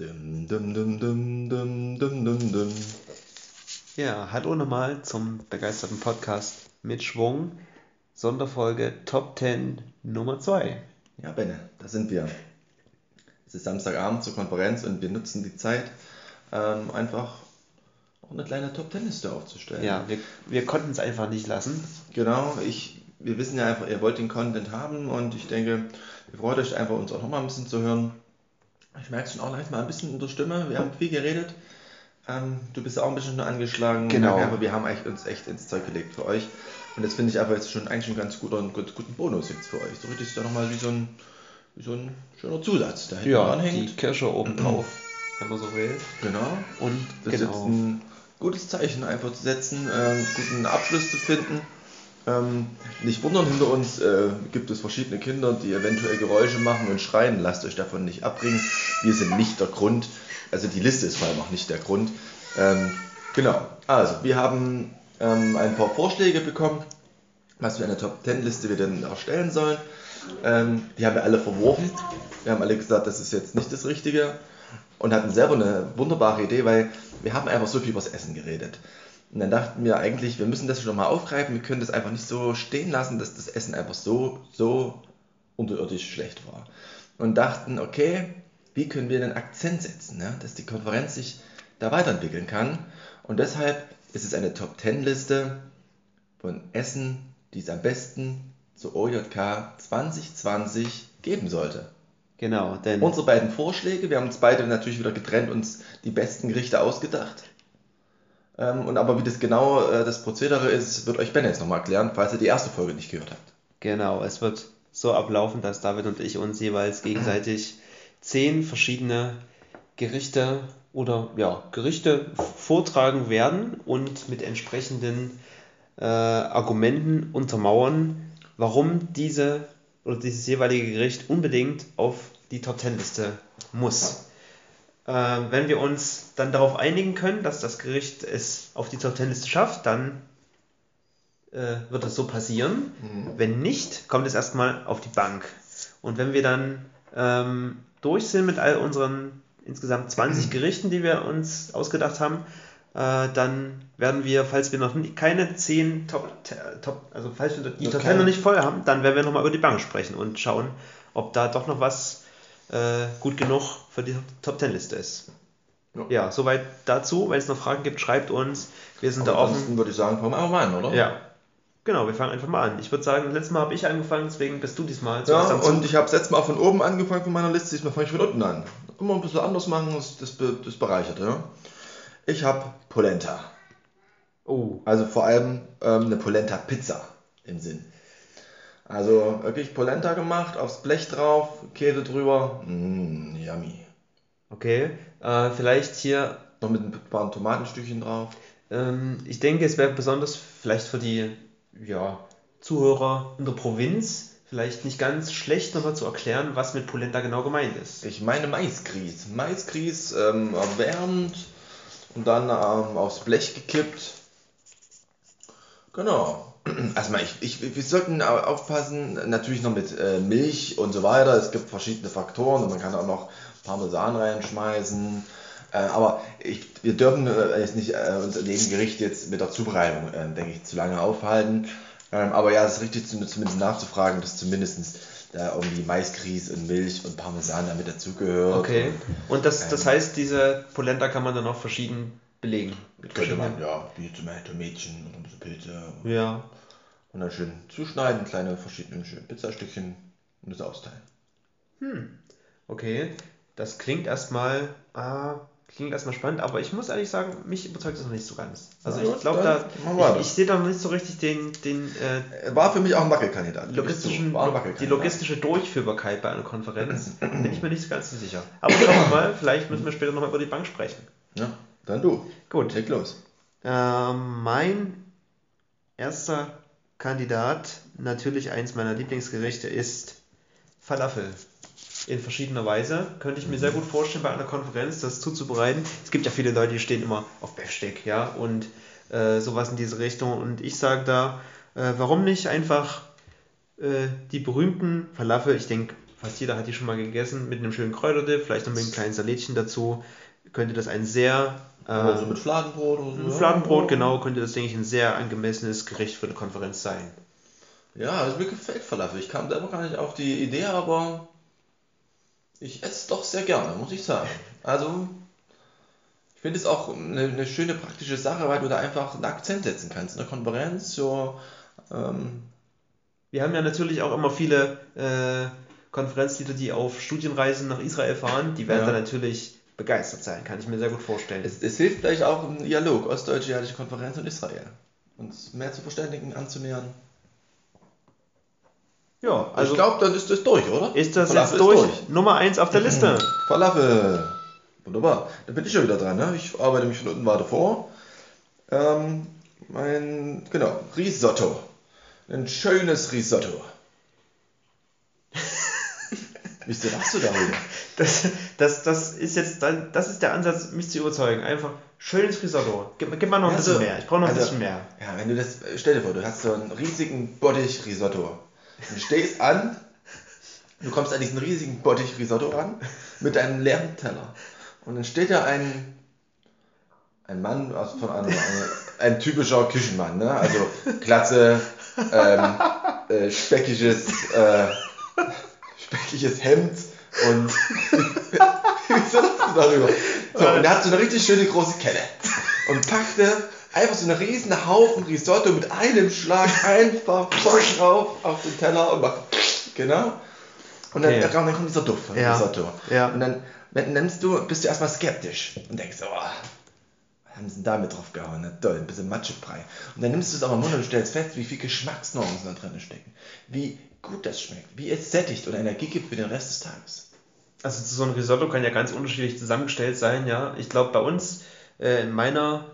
Dum, dum, dum, dum, dum, dum, dum, dum. Ja, hallo nochmal zum begeisterten Podcast mit Schwung. Sonderfolge Top 10 Nummer 2. Ja, Benne, da sind wir. Es ist Samstagabend zur Konferenz und wir nutzen die Zeit, ähm, einfach auch eine kleine Top-10-Liste aufzustellen. Ja, wir, wir konnten es einfach nicht lassen. Genau, ich, wir wissen ja einfach, ihr wollt den Content haben und ich denke, ihr freut euch einfach, uns auch nochmal ein bisschen zu hören. Ich merke es schon auch leicht mal ein bisschen in der Stimme. Wir haben viel geredet. Ähm, du bist auch ein bisschen nur angeschlagen. Genau. Aber wir haben eigentlich uns echt ins Zeug gelegt für euch. Und das finde ich einfach jetzt schon eigentlich ein ganz guter, einen ganz guten Bonus jetzt für euch. So richtig ist ja nochmal wie so ein, wie so ein schöner Zusatz, der hinten Ja, dranhängt. die Kirsche oben drauf, wenn man so will. Genau. Und Das ist jetzt genau. ein gutes Zeichen einfach zu setzen, äh, einen guten Abschluss zu finden. Ähm, nicht wundern, hinter uns äh, gibt es verschiedene Kinder, die eventuell Geräusche machen und schreien. Lasst euch davon nicht abbringen. Wir sind nicht der Grund. Also die Liste ist vor allem auch nicht der Grund. Ähm, genau. Also, wir haben ähm, ein paar Vorschläge bekommen, was für eine Top-10-Liste wir denn erstellen sollen. Ähm, die haben wir alle verworfen. Wir haben alle gesagt, das ist jetzt nicht das Richtige und hatten selber eine wunderbare Idee, weil wir haben einfach so viel über das Essen geredet. Und dann dachten wir eigentlich, wir müssen das schon mal aufgreifen, wir können das einfach nicht so stehen lassen, dass das Essen einfach so, so unterirdisch schlecht war. Und dachten, okay, wie können wir einen Akzent setzen, ne? dass die Konferenz sich da weiterentwickeln kann. Und deshalb ist es eine Top-10-Liste von Essen, die es am besten zur OJK 2020 geben sollte. Genau, denn Unsere beiden Vorschläge, wir haben uns beide natürlich wieder getrennt, uns die besten Gerichte ausgedacht. Ähm, und aber wie das genau äh, das Prozedere ist, wird euch Ben jetzt nochmal erklären, falls ihr die erste Folge nicht gehört habt. genau, es wird so ablaufen, dass David und ich uns jeweils gegenseitig zehn verschiedene Gerichte oder ja, Gerichte vortragen werden und mit entsprechenden äh, Argumenten untermauern, warum diese oder dieses jeweilige Gericht unbedingt auf die Top 10 Liste muss. Äh, wenn wir uns dann darauf einigen können, dass das Gericht es auf die Top 10 Liste schafft, dann äh, wird es so passieren. Wenn nicht, kommt es erstmal auf die Bank. Und wenn wir dann ähm, durch sind mit all unseren insgesamt 20 Gerichten, die wir uns ausgedacht haben, äh, dann werden wir, falls wir noch nie, keine 10 Top, Top also falls wir die Noch Top 10 keine. noch nicht voll haben, dann werden wir nochmal über die Bank sprechen und schauen, ob da doch noch was äh, gut genug für die Top 10 Liste ist. Ja. Ja, soweit dazu. Wenn es noch Fragen gibt, schreibt uns. Wir sind Aber da offen. ansonsten würde ich sagen, fangen wir einfach mal an, oder? Ja. Genau, wir fangen einfach mal an. Ich würde sagen, letztes Mal habe ich angefangen, deswegen bist du diesmal Ja, und ich habe es letztes Mal von oben angefangen von meiner Liste, diesmal fange ich von unten an. Immer ein bisschen anders machen, das, das, das bereichert, ja. Ich habe Polenta. Oh, Also vor allem ähm, eine Polenta-Pizza im Sinn. Also wirklich Polenta gemacht, aufs Blech drauf, Käse drüber. Mmm, yummy. okay. Äh, vielleicht hier, Noch mit ein paar Tomatenstückchen drauf. ähm, ich denke, es wäre besonders vielleicht für die ja, Zuhörer in der Provinz vielleicht nicht ganz schlecht nochmal zu erklären, was mit Polenta genau gemeint ist. Ich meine Maisgrieß. Maisgrieß ähm, erwärmt und dann ähm, aufs Blech gekippt. Genau. Also mal, ich, ich, wir sollten au- aufpassen, natürlich noch mit äh, Milch und so weiter. Es gibt verschiedene Faktoren und man kann auch noch Parmesan reinschmeißen. Äh, aber ich, wir dürfen äh, jetzt nicht äh, uns in dem Gericht jetzt mit der Zubereitung, äh, denke ich, zu lange aufhalten. Ähm, aber ja, es ist richtig, zum- zumindest nachzufragen, dass zumindest da irgendwie Maisgrieß und Milch und Parmesan damit dazugehört. Okay. Und das, das Ähm. heißt, diese Polenta kann man dann auch verschieden belegen. Mit Könnte man, ja, wie zum Beispiel Tomätchen und ein bisschen Pilze. Ja. Und dann schön zuschneiden, kleine verschiedene schöne Pizzastückchen und das austeilen. Okay, das klingt erstmal, ah, klingt erstmal spannend, aber ich muss ehrlich sagen, mich überzeugt das noch nicht so ganz. Also Na ich glaube, da, ich, ich sehe da noch nicht so richtig den, den äh, War für mich auch ein Wackelkandidat. logistischen, ein die Wackelkandidat. logistische Durchführbarkeit bei einer Konferenz. Bin ich mir nicht so ganz so sicher. Aber schauen wir mal, vielleicht müssen wir später nochmal über die Bank sprechen. Ja, dann du. Gut. Leg los. Ähm, mein erster Kandidat, natürlich eins meiner Lieblingsgerichte, ist Falafel. In verschiedener Weise. Könnte ich mir sehr gut vorstellen, bei einer Konferenz das zuzubereiten. Es gibt ja viele Leute, die stehen immer auf Besteck, ja, und äh, sowas in diese Richtung. Und ich sage da, äh, warum nicht einfach äh, die berühmten Falafel, ich denke, fast jeder hat die schon mal gegessen, mit einem schönen Kräuterdip, vielleicht noch mit einem kleinen Salätchen dazu, könnte das ein sehr Oder so äh, mit Fladenbrot oder so. mit Fladenbrot, genau, könnte das, denke ich, ein sehr angemessenes Gericht für eine Konferenz sein. Ja, also mir gefällt Falafel. Ich kam selber gar nicht auf die Idee, aber ich esse es doch sehr gerne, muss ich sagen. Also, ich finde es auch eine, eine schöne praktische Sache, weil du da einfach einen Akzent setzen kannst. In der Konferenz, so, ähm, Wir haben ja natürlich auch immer viele äh, Konferenzleader, die auf Studienreisen nach Israel fahren, die werden Ja. da natürlich begeistert sein, kann ich mir sehr gut vorstellen. es, es hilft vielleicht auch im Dialog, Ostdeutsche Konferenz und Israel. Uns mehr zu verständigen, anzunähern. ja, also ich glaube, dann ist das durch, oder? ist das Falafel jetzt durch? durch. Nummer 1 auf der Liste. Falafel. Wunderbar. Da bin ich schon wieder dran. Ne? Ich arbeite mich von unten weiter vor. Ähm, mein, genau, Risotto. Ein schönes Risotto. Wieso lachst du da wieder? Das, das, das ist jetzt dann, das ist der Ansatz, mich zu überzeugen. Einfach schönes Risotto. Gib, gib mal noch ein Also, bisschen mehr. Ich brauche noch ein also, bisschen mehr. Ja, wenn du das, stell dir vor, du hast so einen riesigen Bottich Risotto. Du stehst an, du kommst an diesen riesigen Bottich Risotto ran, mit einem leeren Teller. Und dann steht da ein, ein Mann aus, von einem, ein, ein typischer Küchenmann, ne? Also Glatze, ähm, äh, speckiges, äh, speckiges Hemd und wieso lachst du darüber? So, und er hat so eine richtig schöne große Kelle und packte einfach so einen riesen Haufen Risotto mit einem Schlag einfach drauf auf den Teller und macht genau. Und dann, Okay. dann kommt dieser Duft von Ja. Risotto. Ja. Und dann, dann nimmst du, bist du erstmal skeptisch und denkst, oh, haben sie denn da mit drauf gehauen? Na toll, ein bisschen Matschebrei. Und dann nimmst du es aber im Mund und stellst fest, wie viel Geschmacksnuancen da drin stecken. Wie gut das schmeckt, wie es sättigt und Energie gibt für den Rest des Tages. Also so ein Risotto kann ja ganz unterschiedlich zusammengestellt sein, ja. Ich glaube, bei uns, äh, in meiner,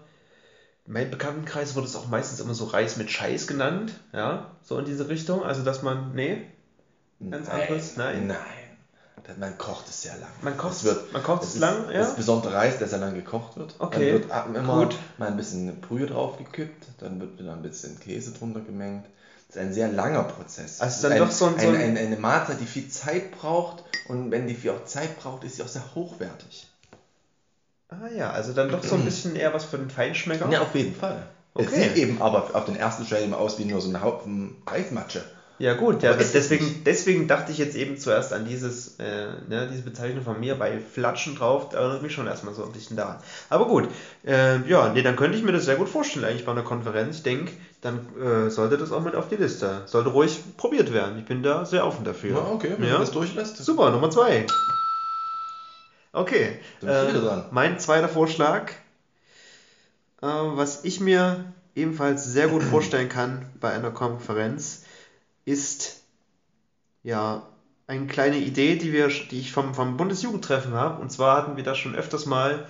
in meinem Bekanntenkreis wurde es auch meistens immer so Reis mit Scheiß genannt, ja. So in diese Richtung. Also, dass man, nee, Ganz anderes? Nein. Nein. Man kocht es sehr lang. Man kocht es wird, man kocht es ist, lang, ja? Das besondere Reis, der sehr lang gekocht wird. Okay, Dann wird ab- immer gut. mal ein bisschen Brühe drauf gekippt, dann wird wieder ein bisschen Käse drunter gemengt. Das ist ein sehr langer Prozess. Also Es dann ist doch so ein- so ein, ein- ein, eine Mahlzeit, die viel Zeit braucht und wenn die viel auch Zeit braucht, ist sie auch sehr hochwertig. Ah ja, also dann doch so ein bisschen eher was für den Feinschmecker. Ja, auf jeden Fall. Es Okay. sieht eben aber auf den ersten Stellen aus wie nur so ein Haufen Reismatsche. Ja gut, ja, deswegen, deswegen dachte ich jetzt eben zuerst an dieses, äh, ne, diese Bezeichnung von mir bei Flatschen drauf, da erinnert mich schon erstmal so ein bisschen daran. Aber gut, äh, ja, nee, dann könnte ich mir das sehr gut vorstellen eigentlich bei einer Konferenz. Ich denke, dann äh, sollte das auch mit auf die Liste. Sollte ruhig probiert werden. Ich bin da sehr offen dafür. Ja, okay, wenn ja. du das durchlässt. Super, Nummer zwei. Okay, äh, dran. mein zweiter Vorschlag, äh, was ich mir ebenfalls sehr gut vorstellen kann bei einer Konferenz, ist ja eine kleine Idee, die, wir, die ich vom, vom Bundesjugendtreffen habe. Und zwar hatten wir da schon öfters mal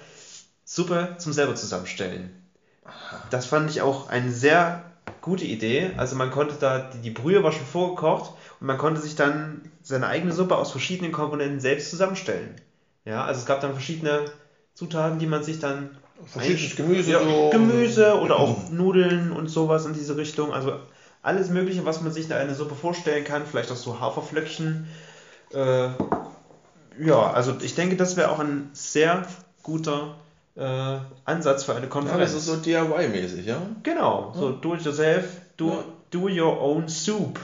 Suppe zum selber zusammenstellen. Das fand ich auch eine sehr gute Idee. Also man konnte da, die, die Brühe war schon vorgekocht und man konnte sich dann seine eigene Suppe aus verschiedenen Komponenten selbst zusammenstellen. Ja, also es gab dann verschiedene Zutaten, die man sich dann Verschiedenes Gemüse. ja, so. Gemüse oder auch Nudeln und sowas in diese Richtung. Also alles Mögliche, was man sich in eine Suppe vorstellen kann. Vielleicht auch so Haferflöckchen. Äh, ja, also ich denke, das wäre auch ein sehr guter äh, Ansatz für eine Ja, Konferenz. das ist so DIY-mäßig, ja? genau, so do it yourself, do, Ja. do your own soup.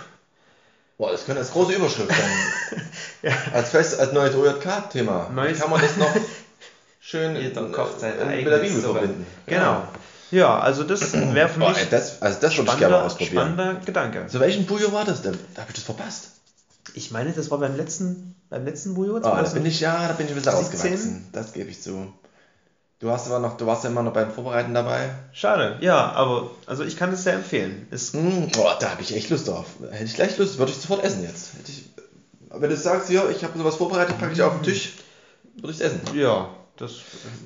Boah, das könnte als große Überschrift sein. Ja. Als fest, als neues OJK-Thema. Neues- Wie kann man das noch schön Jeder in- kocht seine in- mit der Bibel verbinden? Genau. Ja, also das wäre für Boah, mich ey, das, also das würde ich gerne ausprobieren. spannender Gedanke. Zu welchem Bujo war das denn? Da habe ich das verpasst. Ich meine, das war beim letzten, beim letzten Bujo. Oh, da bin ich ja, da bin ich ein bisschen 17? ausgewachsen. Das gebe ich zu. Du warst aber noch, du warst ja immer noch beim Vorbereiten dabei. Schade, ja, aber also ich kann es sehr empfehlen. Es, Hm, boah, da habe ich echt Lust drauf. Hätte ich gleich Lust, würde ich sofort essen jetzt. Ich, wenn du sagst, ja, ich habe sowas vorbereitet, packe ich auf den Tisch, würde ich essen. ja, das.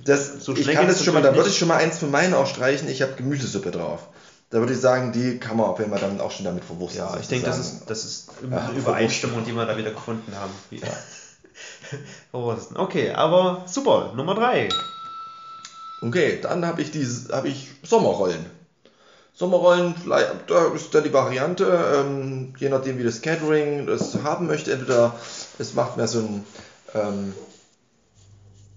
Das, So ich kann das schon mal, da würde ich schon mal eins von meinen auch streichen. Ich habe Gemüsesuppe drauf. Da würde ich sagen, die kann man auf jeden Fall dann auch schon damit verwursten. Ja, ich denke, das ist, das ist Ja, eine Übereinstimmung, die wir da wieder gefunden haben. Wie- Verwursten. Okay, aber super, Nummer drei. Okay, dann habe ich habe ich Sommerrollen. Sommerrollen, vielleicht- da ist dann die Variante, ähm, je nachdem wie das Catering das haben möchte, entweder Es macht mehr so ein, ähm,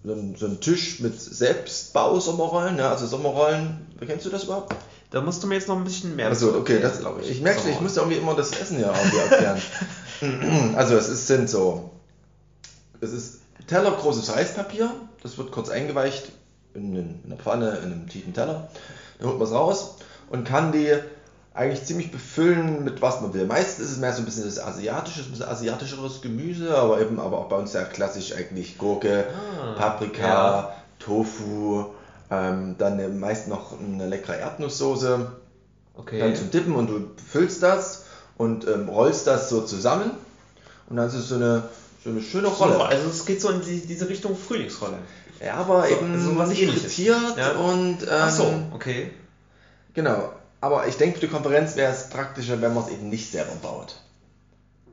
so ein, so ein Tisch mit Selbstbau-Sommerrollen. Ja, also Sommerrollen, kennst du das überhaupt? Da musst du mir jetzt noch ein bisschen mehr Also, okay, das, glaub ich, merke, ich Sommerrollen. muss ja irgendwie immer das Essen ja irgendwie erklären. also, es ist, sind so, es ist Teller, großes Reispapier, das wird kurz eingeweicht in, in einer Pfanne, in einem tiefen Teller. Dann holt man es raus und kann die eigentlich ziemlich befüllen mit was man will. Meistens ist es mehr so ein bisschen das asiatische, ein bisschen asiatischeres Gemüse, aber eben aber auch bei uns sehr klassisch eigentlich Gurke, Ah, Paprika, ja. Tofu, ähm, dann meist noch eine leckere Erdnusssoße Okay. dann zum Dippen und du füllst das und ähm, rollst das so zusammen und dann ist es so eine, so eine schöne Rolle. also es geht so in die, diese Richtung Frühlingsrolle. Ja, aber so- eben so was nicht Ähnliches. frittiert Ja. und ähm, Ach so, okay. genau. Aber ich denke, für die Konferenz wäre es praktischer, wenn man es eben nicht selber baut.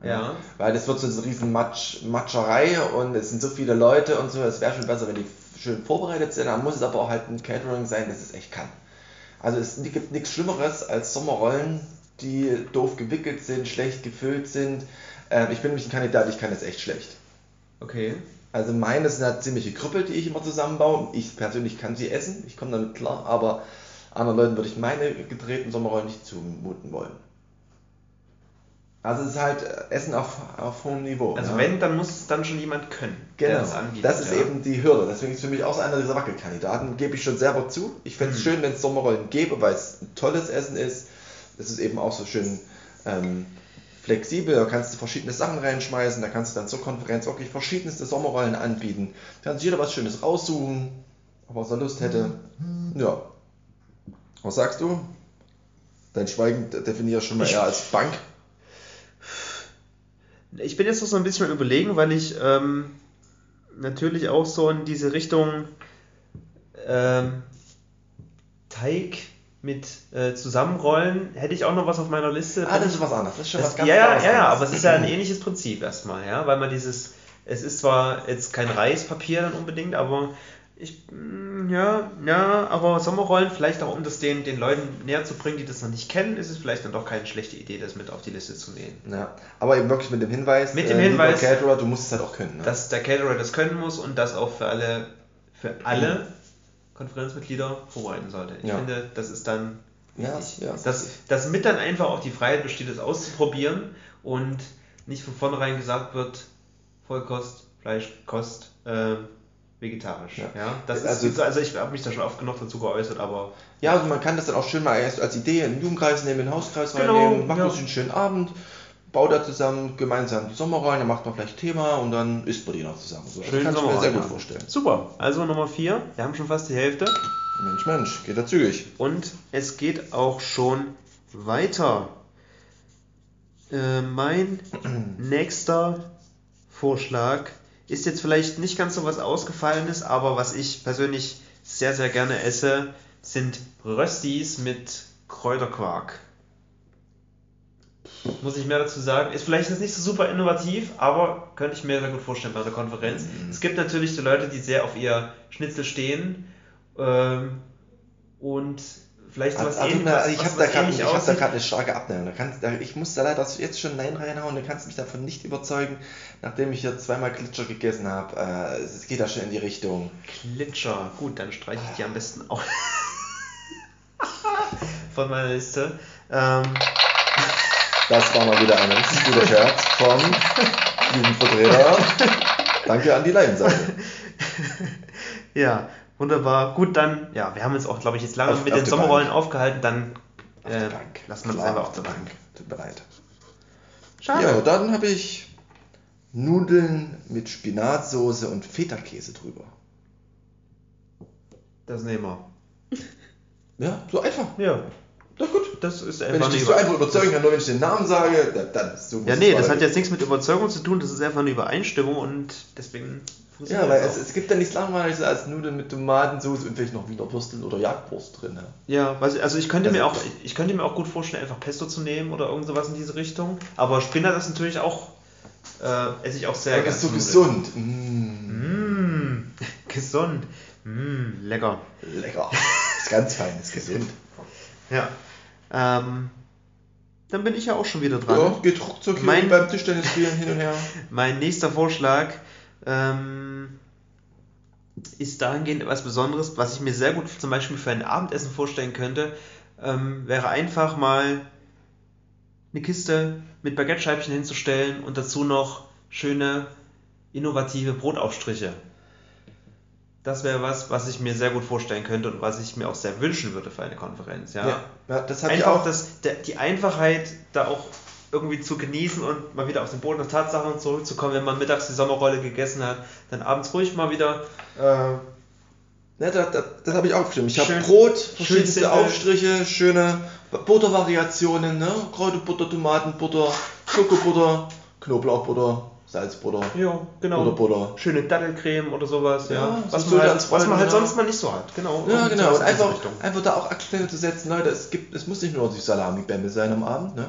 Ja. Weil das wird so eine riesen Matsch, Matscherei und es sind so viele Leute und so. Es wäre schon besser, wenn die schön vorbereitet sind. Dann muss es aber auch halt ein Catering sein, das es echt kann. Also es gibt nichts Schlimmeres als Sommerrollen, die doof gewickelt sind, schlecht gefüllt sind. Ähm, ich bin nämlich ein Kandidat, ich kann das echt schlecht. Okay. Also meine sind halt ziemliche Krüppel, die ich immer zusammenbaue. Ich persönlich kann sie essen, ich komme damit klar, aber anderen Leuten würde ich meine gedrehten Sommerrollen nicht zumuten wollen. Also es ist halt äh, Essen auf, auf hohem Niveau. Also ja. wenn, dann muss es dann schon jemand können, Genau, der das anbietet. das ist ja. eben die Hürde. Deswegen ist für mich auch so einer dieser Wackelkandidaten. Gebe ich schon selber zu. Ich fände es Mhm. schön, wenn es Sommerrollen gäbe, weil es ein tolles Essen ist. Es ist eben auch so schön ähm, flexibel. Da kannst du verschiedene Sachen reinschmeißen. Da kannst du dann zur Konferenz wirklich verschiedenste Sommerrollen anbieten. Da kann sich jeder was Schönes raussuchen, ob er Lust hätte. Ja. Was sagst du? Dein Schweigen definiere ich schon mal Ich- eher als Bank. Ich bin jetzt noch so ein bisschen überlegen, weil ich ähm, natürlich auch so in diese Richtung ähm, Teig mit äh, Zusammenrollen hätte ich auch noch was auf meiner Liste. Ah, das ist was anderes. Das ist schon Das, was ganz ja, anderes. ja, ja, aber es ist ja ein ähnliches Prinzip erstmal, ja, weil man dieses, es ist zwar jetzt kein Reispapier dann unbedingt, aber ich, mm, ja, ja, aber Sommerrollen, vielleicht auch um das den, den Leuten näher zu bringen, die das noch nicht kennen, ist es vielleicht dann doch keine schlechte Idee, das mit auf die Liste zu nehmen. Ja, aber eben wirklich mit dem Hinweis, Mit dem äh, Hinweis- Caterer, du musst es halt auch können. Ne? Dass der Caterer das können muss und das auch für alle, für alle Konferenzmitglieder vorbereiten sollte. Ich Ja. finde, das ist dann ja, ja. dass, dass mit dann einfach auch die Freiheit besteht, es auszuprobieren und nicht von vornherein gesagt wird, Vollkost, Fleischkost, äh, vegetarisch. Ja. Ja. das Also- ist, also ich habe mich da schon oft genug dazu geäußert, aber ja, also man kann das dann auch schön mal erst als Idee in den Jugendkreis nehmen, in den Hauskreis Genau, reinnehmen, macht ja. uns einen schönen Abend, baut da zusammen gemeinsam die Sommerrollen, dann macht man vielleicht Thema und dann isst man die noch zusammen. So, das Schön kann ich mir sehr gut vorstellen. super. Also Nummer 4, wir haben schon fast die Hälfte Mensch, Mensch, geht da zügig. und es geht auch schon weiter. Äh, mein nächster Vorschlag ist jetzt vielleicht nicht ganz so was Ausgefallenes, aber was ich persönlich sehr, sehr gerne esse, sind Röstis mit Kräuterquark. Muss ich mehr dazu sagen. Ist vielleicht jetzt nicht so super innovativ, aber könnte ich mir sehr gut vorstellen bei einer Konferenz. Es gibt natürlich so Leute, die sehr auf ihr Schnitzel stehen ähm, und vielleicht Also, was also, ähnliches. na, ich habe da gerade ich hab da eine starke Abneigung. Ich muss da leider jetzt schon Nein reinhauen, du kannst mich davon nicht überzeugen, nachdem ich hier zweimal Glitscher gegessen habe. Äh, es geht da schon in die Richtung. Glitscher. Gut, dann streiche ich die am besten auch von meiner Liste. Ähm, Das war mal wieder ein richtig guter Scherz vom Jugendvertreter. Danke an die Leinseite. ja, wunderbar. Gut, dann, ja, wir haben uns auch, glaube ich, jetzt lange Auf- mit auf den Sommerrollen Bank. aufgehalten, dann Auf äh, lassen wir Klar, einfach auf der Bank. Tut mir leid. Schade. Ja, dann habe ich Nudeln mit Spinatsoße und Feta-Käse drüber. Das nehmen wir. Ja, so einfach. Ja, Doch gut. das ist Wenn ich einfach dich so einfach überzeugen kann, nur wenn ich den Namen sage, dann, dann so Ja, nee, das hat jetzt nichts mit Überzeugung zu tun, das ist einfach eine Übereinstimmung und deswegen Ja, weil das es, es gibt ja nichts langweiliges als Nudeln mit Tomatensauce und vielleicht noch Wiener Würstel oder Jagdwurst drin. Ja. Also ich könnte mir auch, ich könnte mir auch gut vorstellen, einfach Pesto zu nehmen oder irgend sowas in diese Richtung. Aber Spinat ist natürlich auch, äh, esse ich auch sehr Das ist so gerne. gesund. Mm, Mmh, gesund. Mmh, lecker. lecker. ist ganz fein, ist gesund. Ja. Ähm, dann bin ich ja auch schon wieder dran. Ja, geht ruckzuck hier Mein- beim Tischtennisspielen hin und her. Mein nächster Vorschlag ähm, ist dahingehend etwas Besonderes, was ich mir sehr gut zum Beispiel für ein Abendessen vorstellen könnte, ähm, wäre einfach mal eine Kiste mit Baguette-Scheibchen hinzustellen und dazu noch schöne, innovative Brotaufstriche. Das wäre was, was ich mir sehr gut vorstellen könnte und was ich mir auch sehr wünschen würde für eine Konferenz. Ja, Ja, ja das habe ich einfach auch. das, der, die Einfachheit da auch irgendwie zu genießen und mal wieder auf den Boden der Tatsachen zurückzukommen, wenn man mittags die Sommerrolle gegessen hat, dann abends ruhig mal wieder Äh, ne, das das, das habe ich auch aufgeschrieben. Ich habe Schön- Brot, schön verschiedenste simpel. Aufstriche, schöne Buttervariationen, ne? Kräuterbutter, Tomatenbutter, Schokobutter, Knoblauchbutter, Salzbutter, ja, genau. oder Butter. schöne Dattelcreme oder sowas, ja. Ja, was, man halt, ganz was man halt sonst mal nicht so hat, genau. Ja, genau. Und einfach, einfach da auch Akzente zu setzen, Leute, es gibt, es muss nicht nur die Salami-Bämme sein am Abend, ne?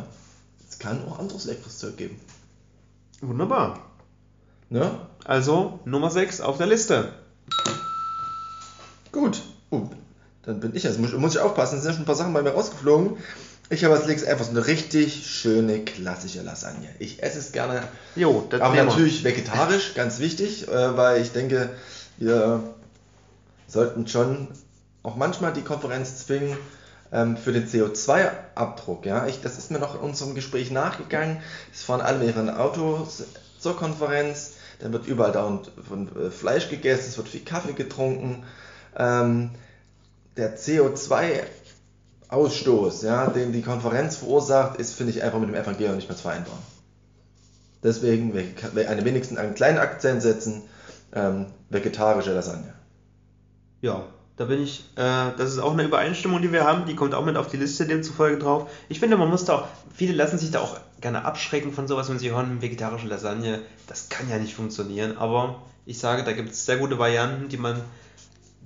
Es kann auch anderes leckeres Zeug geben. Wunderbar. Ne? Also Nummer 6 auf der Liste. Gut. Uh, dann bin ich jetzt. Muss, muss ich aufpassen, es sind ja schon ein paar Sachen bei mir rausgeflogen. Ich habe als nächstes einfach so eine richtig schöne klassische Lasagne. Ich esse es gerne, Jo, das aber nehmen wir. natürlich vegetarisch, ganz wichtig, äh, weil ich denke, wir sollten schon auch manchmal die Konferenz zwingen für den CO2-Abdruck. Ja? Das ist mir noch in unserem Gespräch nachgegangen. Es fahren alle mit ihren Autos zur Konferenz, dann wird überall da und von äh, Fleisch gegessen, es wird viel Kaffee getrunken. Ähm, der CO2-Ausstoß, ja, den die Konferenz verursacht, ist, finde ich, einfach mit dem Evangelium nicht mehr zu vereinbaren. Deswegen we- eine wenigstens einen kleinen Akzent setzen, ähm, vegetarische Lasagne. Ja, da bin ich, äh, das ist auch eine Übereinstimmung, die wir haben, die kommt auch mit auf die Liste demzufolge drauf. Ich finde, man muss da auch, viele lassen sich da auch gerne abschrecken von sowas, wenn sie hören, vegetarische Lasagne, das kann ja nicht funktionieren, aber ich sage, da gibt es sehr gute Varianten, die man,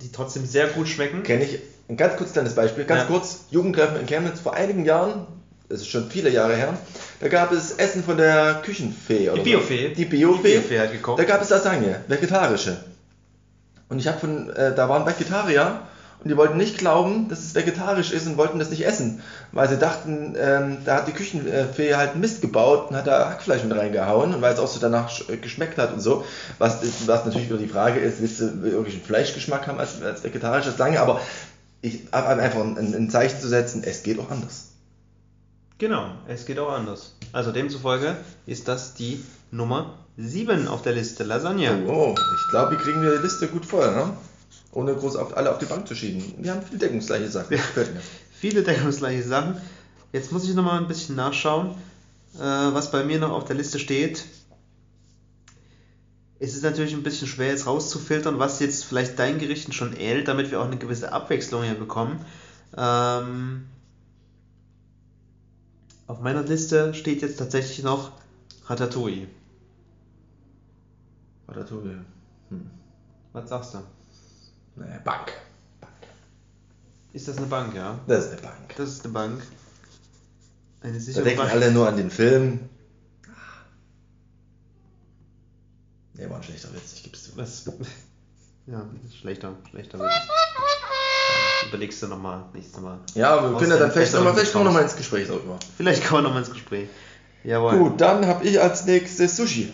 die trotzdem sehr gut schmecken. Kenne ich ein ganz kurz kleines Beispiel, ganz Ja. kurz, Jugendtreffen in Chemnitz vor einigen Jahren, das ist schon viele Jahre her, da gab es Essen von der Küchenfee. Oder Die Biofee. So. Die Biofee. Die Biofee hat gekocht. Da gab es Lasagne, vegetarische. Und ich habe von, äh, da waren Vegetarier und die wollten nicht glauben, dass es vegetarisch ist und wollten das nicht essen, weil sie dachten, ähm, da hat die Küchenfee halt Mist gebaut und hat da Hackfleisch mit reingehauen und weil es auch so danach äh, geschmeckt hat und so. Was, was natürlich wieder die Frage ist, willst du wirklich einen Fleischgeschmack haben als, als vegetarisches Lasagne, aber ich habe einfach ein, ein Zeichen zu setzen, es geht auch anders. Genau, es geht auch anders. Also demzufolge ist das die Nummer 7 auf der Liste, Lasagne. Oh, ich glaube, wir kriegen die Liste gut voll, ne? Ohne groß auf, alle auf die Bank zu schieben. Wir haben viel deckungsgleiche Sachen. Mir. Viele deckungsgleiche Sachen. Jetzt muss ich nochmal ein bisschen nachschauen, äh, was bei mir noch auf der Liste steht. Es ist natürlich ein bisschen schwer jetzt rauszufiltern, was jetzt vielleicht deinen Gerichten schon ähnelt, damit wir auch eine gewisse Abwechslung hier bekommen. Ähm, auf meiner Liste steht jetzt tatsächlich noch Ratatouille. Ratatouille. Hm. Was sagst du? Naja, Bank. Ist das eine Bank, ja? Das ist eine Bank. Das ist eine Bank. Eine Da sichere denken Bank. alle nur an den Film. Nee, war ein schlechter Witz, ich gib's zu. Was? Ja, schlechter, schlechter Witz. Überlegst du nochmal, nächstes Mal. Ja, aber wir Aus können ja dann vielleicht nochmal vielleicht kommen wir raus. noch mal ins Gespräch darüber. Vielleicht kommen wir nochmal ins Gespräch. Jawohl. Gut, dann habe ich als nächstes Sushi.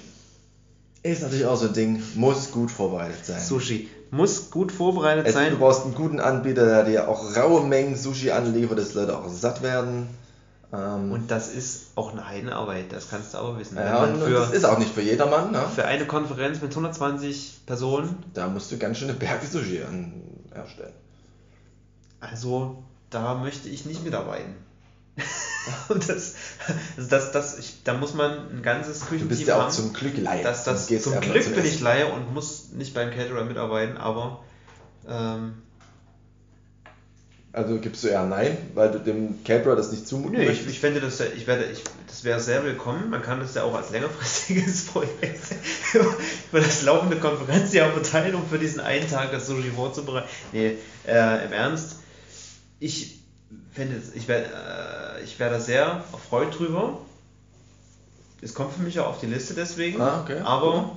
Ist natürlich auch so ein Ding, muss gut vorbereitet sein. Sushi. Muss gut vorbereitet Es, sein. du brauchst einen guten Anbieter, der dir auch raue Mengen Sushi anliefert, dass Leute auch satt werden. Ähm, Und das ist auch eine Heidenarbeit, das kannst du aber wissen. ja, und das für, ist auch nicht für jedermann. Ne? für eine Konferenz mit 120 Personen, Da musst du ganz schöne Berge Sushi an, herstellen. also da möchte ich nicht mitarbeiten. Und das, also das, das, ich, da muss man ein ganzes Du Küchenteam bist ja auch haben. zum Glück Laie. dass das Du zum Glück zum bin ich. Laie und muss nicht beim Caterer mitarbeiten, aber ähm, Also gibst du eher Nein, weil du dem Caterer das nicht zumuten nö, ich, möchtest? ich fände das, ich werde, ich, das wäre sehr willkommen. Man kann das ja auch als längerfristiges Projekt über das laufende Konferenzjahr verteilen, um für diesen einen Tag das Sushi vorzubereiten. Nee, äh, im Ernst, ich fände, es- ich wäre, äh, ich wäre da sehr erfreut drüber. Es kommt für mich auch auf die Liste deswegen, Ah, okay. aber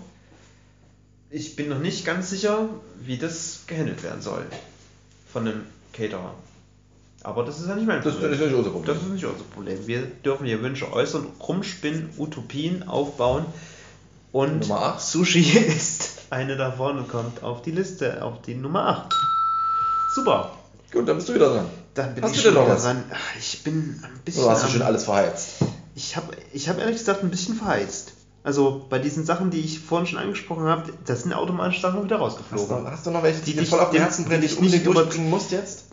ich bin noch nicht ganz sicher, wie das gehandelt werden soll von einem Caterer. Aber das ist ja nicht mein Das Problem. ist nicht unser Problem. Das ist nicht unser Problem. Wir dürfen hier Wünsche äußern, rumspinnen, Utopien aufbauen und. Sushi ist eine davon und kommt auf die Liste, auf die Nummer 8. Super. Gut, dann bist du wieder dran. Dann bin Hast ich du schon wieder dran. Ich bin ein bisschen. Oder hast du schon alles verheizt? Ich habe ich hab ehrlich gesagt ein bisschen verheizt. Also bei diesen Sachen, die ich vorhin schon angesprochen habe, das sind automatisch Sachen wieder Hast du, rausgeflogen. hast du noch welche, die, Die dir dich- voll auf dem die- Herzen brennen, die nicht unbedingt durchbringen musst jetzt?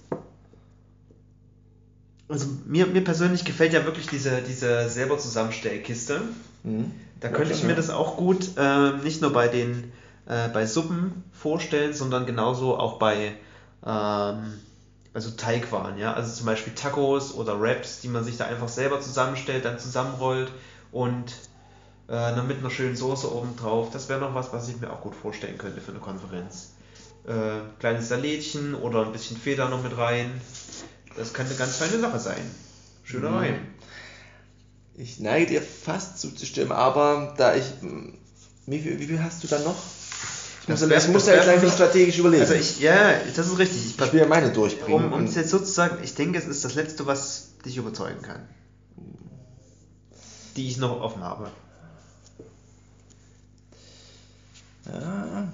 Also mir, mir persönlich gefällt ja wirklich diese, diese selber Zusammenstellkiste. Mhm. Da könnte ich mir das auch gut äh, nicht nur bei den äh, bei Suppen vorstellen, sondern genauso auch bei ähm, also Teigwaren, ja, also zum Beispiel Tacos oder Wraps, die man sich da einfach selber zusammenstellt, dann zusammenrollt und äh, dann mit einer schönen Soße oben drauf. Das wäre noch was, was ich mir auch gut vorstellen könnte für eine Konferenz. Äh, kleines Salätchen oder ein bisschen Feder noch mit rein. Das könnte eine ganz feine Sache sein. Schöner Mhm. Wein. Ich neige dir fast zuzustimmen, aber da ich. mh, Wie viel, wie viel hast du dann noch? Das muss, ich muss das da jetzt wär- langsam strategisch überlegen. Also ich, ja, das ist richtig. Ich, ich will ja meine durchbringen. Um, um es jetzt so zu sagen, ich denke, es ist das Letzte, was dich überzeugen kann. Die ich noch offen habe. Ja.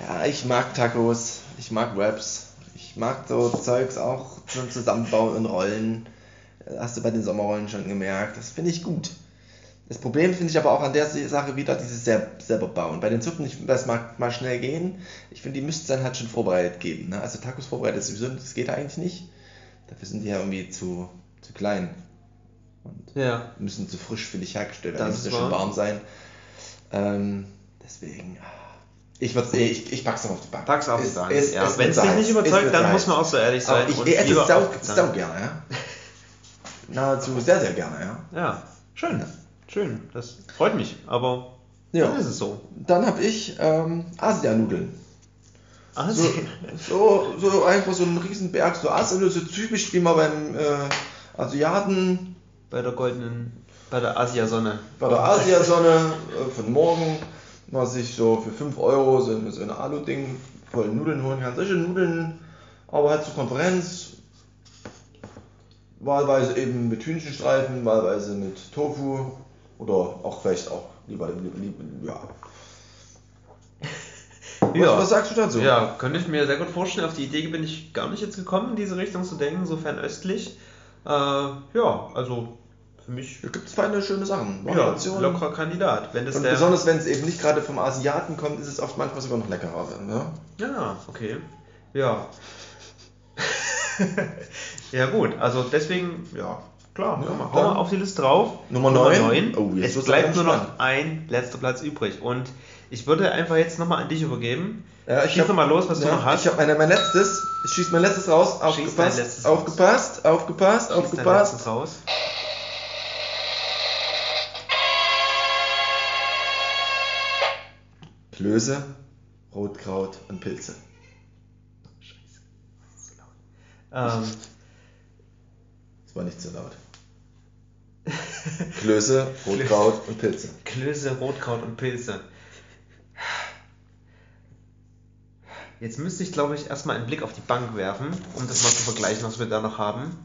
ja, ich mag Tacos, ich mag Wraps, ich mag so Zeugs auch zum Zusammenbauen und Rollen. Das Hast du bei den Sommerrollen schon gemerkt, das finde ich gut. Das Problem finde ich aber auch an der Sache wieder dieses sel- selber bauen. Bei den Suppen, ich, das mag mal schnell gehen. Ich finde, die müsste es dann halt schon vorbereitet geben. Ne? Also Tacos vorbereitet ist sowieso, das geht eigentlich nicht. Dafür sind die ja irgendwie zu, zu klein. Und Ja. müssen zu frisch für dich hergestellt werden. Das Die müssen ja schon warm sein. Ähm, deswegen, ah, ich würde ich, ich pack's noch auf die Bank. Pack's auf die Bank. ja. Wenn es dich nicht überzeugt, dann muss man auch so ehrlich sein. Aber ich und esse es sau, gerne, ja. Nahezu sehr, sehr gerne, ja. Ja, schön. Schön. Das freut mich. Aber Ja. dann ist es so. Dann habe ich ähm, Asianudeln. Also, So, so, so einfach so ein Riesenberg, so Asianudeln, so typisch wie man beim äh, Asiaten bei der goldenen, bei der Asiasonne. bei der Asiasonne äh, von morgen mal sich so für 5 Euro so, ein- so ein Alu-Ding voll Nudeln holen kann. Solche Nudeln, aber halt zur Konferenz. Wahlweise eben mit Hühnchenstreifen, wahlweise mit Tofu oder auch vielleicht auch lieber, lieber ja. Ja. Was, was sagst du dazu? Ja, könnte ich mir sehr gut vorstellen. Auf die Idee bin ich gar nicht jetzt gekommen, in diese Richtung zu denken, so fernöstlich. Äh, ja, also für mich Da gibt es feine, schöne Sachen. ja, lockerer Kandidat. Wenn das Und der, besonders wenn es eben nicht gerade vom Asiaten kommt, ist es oft manchmal sogar noch leckerer. Ne? Ja, okay. Ja. ja gut, also deswegen, ja, klar, Ja, hau mal auf die Liste drauf. Nummer neun. neun. Oh, jetzt es bleibt nur noch ein letzter Platz übrig. Und ich würde einfach jetzt nochmal an dich übergeben. Ja, ich Schieß hab- doch mal los, was du Ja, noch hast. Ich habe mein letztes, ich schieße mein letztes raus, aufgepasst, dein letztes aufgepasst, aufgepasst, Schieß dein aufgepasst. letztes raus. Klöße, Rotkraut und Pilze. Ähm, Das war nicht so laut. Klöße, Rotkraut und Pilze. Klöße, Rotkraut und Pilze. Jetzt müsste ich, glaube ich, erstmal einen Blick auf die Bank werfen, um das mal zu vergleichen, was wir da noch haben.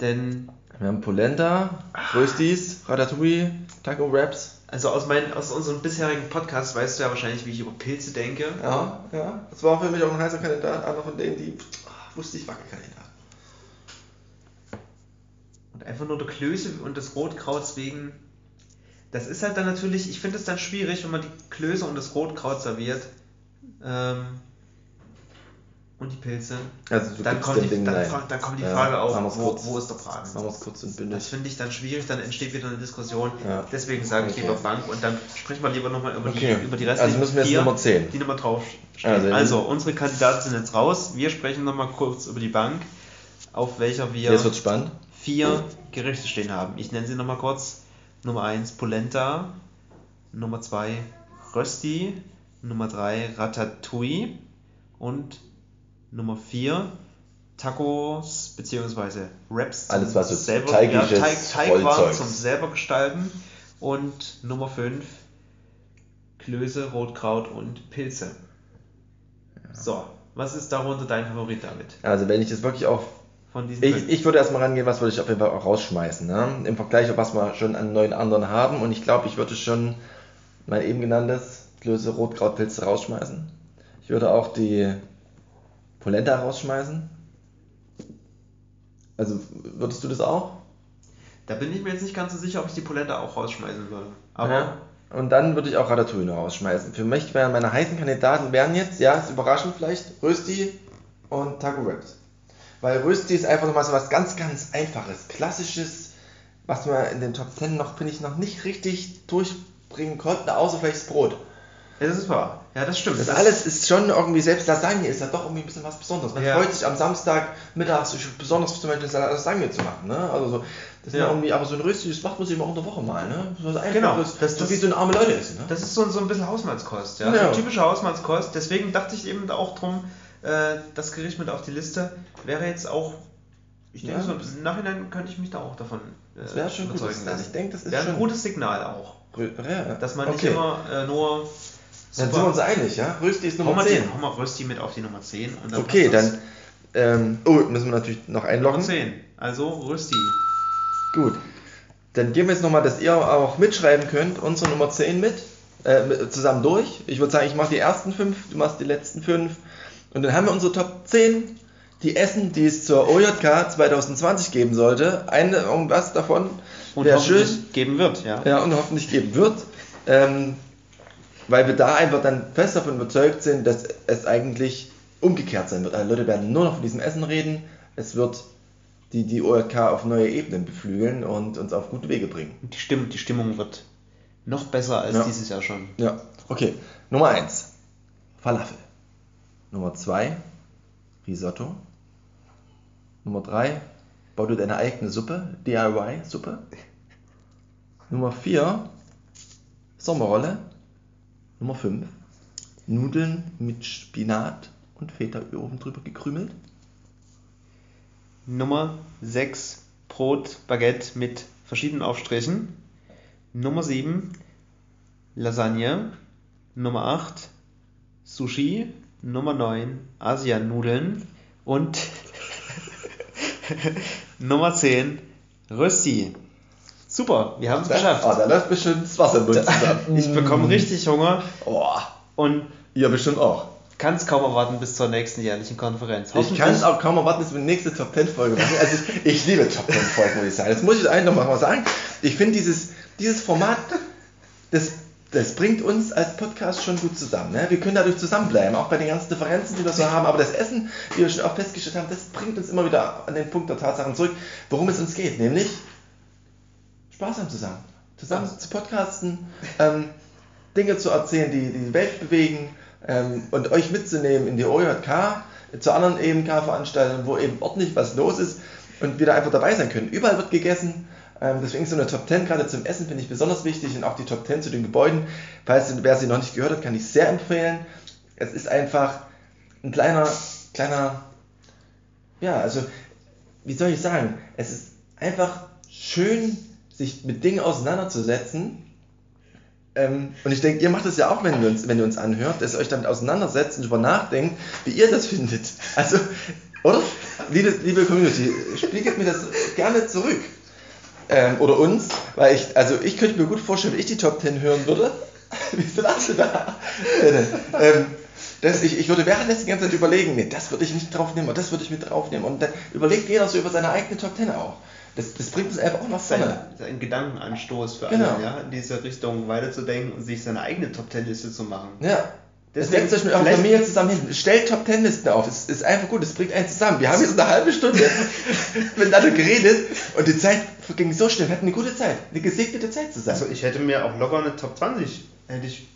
Denn, Wir haben Polenta, Röstis, Ratatouille, Taco Wraps. also aus, meinen, aus unserem bisherigen Podcast weißt du ja wahrscheinlich, wie ich über Pilze denke. Ja, ja. Das war für mich auch ein heißer Kandidat, einer von denen, die ah, wusste ich, Wackelkandidat. Und einfach nur der Klöße und des Rotkrauts wegen. Das ist halt dann natürlich, ich finde es dann schwierig, wenn man die Klöße und das Rotkraut serviert. Ähm, und die Pilze. Also du Dann kommt, die, dann, dann kommt die Ja, Frage machen auf, wo, kurz. wo ist der Braten? Machen wir es kurz und Das bündig. finde ich dann schwierig, dann entsteht wieder eine Diskussion. Ja. Deswegen sage ich Okay. lieber Bank und dann sprechen wir lieber nochmal über, Okay. die, über die restlichen Also müssen wir jetzt vier, Nummer 10. die nochmal draufstehen. Also, Also, unsere Kandidaten sind jetzt raus. Wir sprechen nochmal kurz über die Bank, auf welcher wir Jetzt wird's spannend. Vier Gerichte stehen haben. Ich nenne sie nochmal kurz. Nummer 1 Polenta, Nummer 2 Rösti, Nummer 3 Ratatouille und Nummer 4 Tacos bzw. Wraps zum Alles, was so selber, teigiges ja, Teig, Teigwaren zum selber gestalten und Nummer 5 Klöße, Rotkraut und Pilze. So, was ist darunter dein Favorit damit? Also wenn ich das wirklich auch Von diesen Ich, ich würde erstmal rangehen, was würde ich auf jeden Fall auch rausschmeißen. Ne? Im Vergleich was wir schon an neuen anderen haben. Und ich glaube, ich würde schon mein eben genanntes Klöße Rotkrautpilze rausschmeißen. Ich würde auch die Polenta rausschmeißen. Also würdest du das auch? Da bin ich mir jetzt nicht ganz so sicher, ob ich die Polenta auch rausschmeißen würde. Aber Ja. Und dann würde ich auch Ratatouille noch rausschmeißen. Für mich wären meine heißen Kandidaten wären jetzt, ja, ist überraschend vielleicht, Rösti und Taco Wraps. Weil Rösti ist einfach nochmal so was ganz, ganz Einfaches, Klassisches, was wir in den Top 10 noch, finde ich, noch nicht richtig durchbringen konnten, außer vielleicht das Brot. ja, das ist wahr. Ja, das stimmt. Das alles ist schon irgendwie, selbst Lasagne ist ja doch irgendwie ein bisschen was Besonderes. Man Ja. freut sich am Samstag mittags besonders zum Beispiel Lasagne zu machen. Ne? Also so, das ist Ja. ja irgendwie, aber so ein Rösti, das macht man sich immer unter Woche mal. Ne? So was Genau. Einfaches, Das- so das- wie so eine arme Leute essen. Ne? Das ist so, so ein bisschen Hausmannskost, ja. Ja. So typische Hausmannskost. Deswegen dachte ich eben auch drum, äh, das Gericht mit auf die Liste wäre jetzt auch. Ich denke, Ja. so im Nachhinein könnte ich mich da auch davon äh, Das wäre schon gut. überzeugen Das, lassen. ich denke, das ist Wäre ein schon gutes Signal auch. Ja, Dass man nicht okay. immer äh, nur. Dann sind wir uns einig, ja? Rösti ist Nummer mal, 10. den, hau mal Rösti mit auf die Nummer 10. Und dann Okay, dann. Ähm, oh, müssen wir natürlich noch Nummer einloggen. 10. Also Rösti. Gut. Dann gehen wir jetzt nochmal, dass ihr auch mitschreiben könnt, unsere Nummer 10 mit. Äh, mit- zusammen durch. Ich würde sagen, ich mache die ersten fünf, du machst die letzten fünf. Und dann haben wir unsere Top 10, die Essen, die es zur OJK 2020 geben sollte. Eine, irgendwas davon Und wäre hoffentlich schön. geben wird, ja. Ja, und hoffentlich geben wird. Ähm, weil wir da einfach dann fest davon überzeugt sind, dass es eigentlich umgekehrt sein wird. Alle Leute werden nur noch von diesem Essen reden. Es wird die, die ORK auf neue Ebenen beflügeln und uns auf gute Wege bringen. Und die, Stimm die Stimmung wird noch besser als Ja. dieses Jahr schon. Ja, okay. Nummer 1. Falafel. Nummer 2. Risotto. Nummer 3. Bau dir deine eigene Suppe. DIY-Suppe. Nummer 4. Sommerrolle. Nummer 5. Nudeln mit Spinat und Feta oben drüber gekrümelt. Nummer 6 Brot, Baguette mit verschiedenen Aufstrichen. Nummer 7 Lasagne. Nummer 8 Sushi. Nummer 9 Asianudeln. Und Nummer 10 Rösti. Super, wir haben es geschafft. Ah, da läuft bestimmt das Wasser zusammen. Ich bekomme richtig Hunger Oh, und ihr bestimmt auch. kann es kaum erwarten bis zur nächsten jährlichen Konferenz. Ich kann es auch kaum erwarten, dass wir die nächste Top 10 Folge machen. Also ich, ich liebe Top 10 Folgen, muss ich sagen. Das muss ich einfach mal sagen. Ich finde dieses, dieses Format, das, das bringt uns als Podcast schon gut zusammen. Ne? Wir können dadurch zusammenbleiben, auch bei den ganzen Differenzen, die wir so haben. Aber das Essen, wie wir schon auch festgestellt haben, das bringt uns immer wieder an den Punkt der Tatsachen zurück, worum es uns geht. Nämlich Spaß haben zusammen. Zusammen zu podcasten, ähm, Dinge zu erzählen, die die Welt bewegen ähm, und euch mitzunehmen in die OJK, zu anderen EMK-Veranstaltungen, wo eben ordentlich was los ist und wir da einfach dabei sein können. Überall wird gegessen. Ähm, deswegen so eine Top 10 gerade zum Essen finde ich besonders wichtig und auch die Top 10 zu den Gebäuden. Falls wer sie noch nicht gehört hat, kann ich sehr empfehlen. Es ist einfach ein kleiner, kleiner, ja, also wie soll ich sagen, es ist einfach schön, sich mit Dingen auseinanderzusetzen. Ähm, und ich denke, ihr macht es ja auch, wenn ihr, uns, wenn ihr uns anhört, dass ihr euch damit auseinandersetzt und darüber nachdenkt, wie ihr das findet. Also, oder? Liebe, liebe Community, spiegelt mir das gerne zurück. Ähm, oder uns, weil ich, also ich könnte mir gut vorstellen, wenn ich die Top 10 hören würde. Wie lachst du da? ähm, das, ich, ich würde währenddessen die ganze Zeit überlegen, nee, das würde ich nicht draufnehmen und das würde ich mit draufnehmen. Und dann überlegt jeder so über seine eigene Top 10 auch. Das, das bringt uns einfach auch nach vorne. ein Gedankenanstoß für Genau. alle, ja, in diese Richtung weiterzudenken und sich seine eigene Top Ten Liste zu machen. Ja. Deswegen Deswegen setzt euch mit eurer Familie zusammen hin. Stellt Top Ten Listen auf. Es ist einfach gut. Es bringt einen zusammen. Wir haben jetzt eine halbe Stunde miteinander geredet und die Zeit verging so schnell. Wir hatten eine gute Zeit. Eine gesegnete Zeit zusammen. Also ich hätte mir auch locker eine Top 20, hätte ich,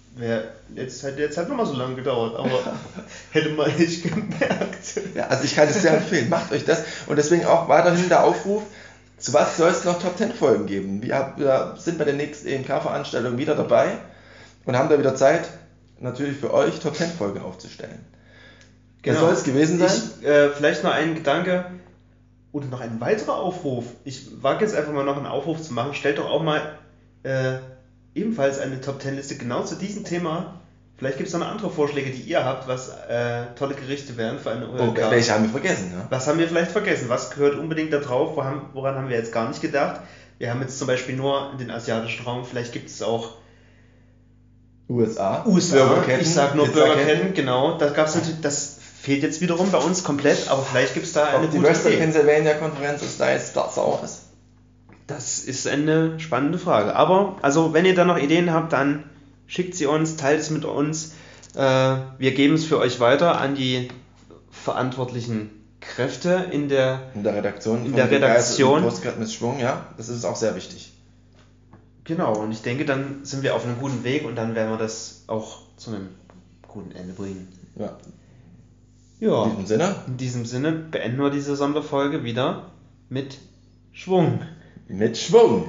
jetzt hätte jetzt halt nochmal so lange gedauert, aber hätte man nicht gemerkt. Ja, also ich kann es sehr empfehlen. Macht euch das. Und deswegen auch weiterhin der Aufruf, zu was soll es noch Top 10 Folgen geben? Wir, wir sind bei der nächsten EMK-Veranstaltung wieder dabei und haben da wieder Zeit, natürlich für euch Top 10 Folgen aufzustellen. Das soll es gewesen sein. Ich, äh, vielleicht noch ein Gedanke oder noch ein weiterer Aufruf. Ich wage jetzt einfach mal noch einen Aufruf zu machen. Stellt doch auch mal äh, ebenfalls eine Top 10 Liste genau zu diesem Thema Vielleicht gibt es noch andere Vorschläge, die ihr habt, was äh, tolle Gerichte wären für eine Oh, OLK. welche haben wir vergessen, ne? Was haben wir vielleicht vergessen? Was gehört unbedingt da drauf? Wo haben, woran haben wir jetzt gar nicht gedacht? Wir haben jetzt zum Beispiel nur den asiatischen Raum, vielleicht gibt es auch USA. USA. Burgerketten, ich sag nur. Burgerketten, genau. Da gab's natürlich, das fehlt jetzt wiederum bei uns komplett, aber vielleicht gibt es da eine Ob die Western Idee. Pennsylvania Konferenz ist da jetzt das auch ist. Das ist eine spannende Frage. Aber, also, wenn ihr da noch Ideen habt, dann schickt sie uns, teilt es mit uns. Äh, wir geben es für euch weiter an die verantwortlichen Kräfte in der. In der Redaktion. In der Redaktion. mit Schwung, ja. Das ist auch sehr wichtig. Genau, und ich denke, dann sind wir auf einem guten Weg und dann werden wir das auch zu einem guten Ende bringen. Ja. Ja, In diesem Sinne, in diesem Sinne beenden wir diese Sonderfolge wieder mit Schwung. mit Schwung.